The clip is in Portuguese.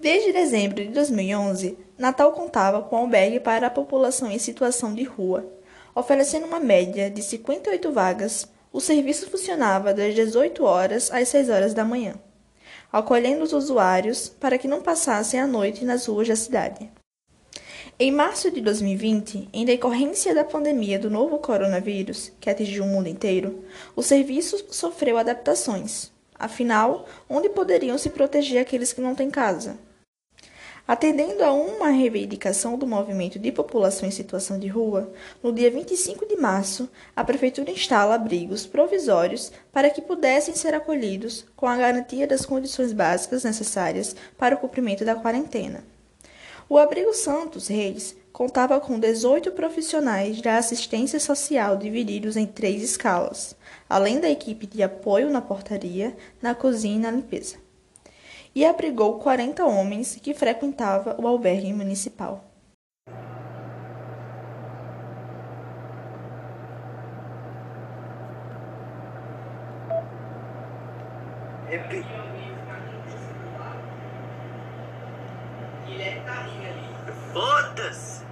Desde dezembro de 2011, Natal contava com albergue para a população em situação de rua. Oferecendo uma média de 58 vagas, o serviço funcionava das 18 horas às 6 horas da manhã, acolhendo os usuários para que não passassem a noite nas ruas da cidade. Em março de 2020, em decorrência da pandemia do novo coronavírus, que atingiu o mundo inteiro, o serviço sofreu adaptações. Afinal, onde poderiam se proteger aqueles que não têm casa? Atendendo a uma reivindicação do movimento de população em situação de rua, no dia 25 de março, a Prefeitura instala abrigos provisórios para que pudessem ser acolhidos com a garantia das condições básicas necessárias para o cumprimento da quarentena. O Abrigo Santos Reis contava com 18 profissionais da assistência social divididos em três escalas, além da equipe de apoio na portaria, na cozinha e na limpeza e abrigou 40 homens que frequentavam o albergue municipal. Foda-se!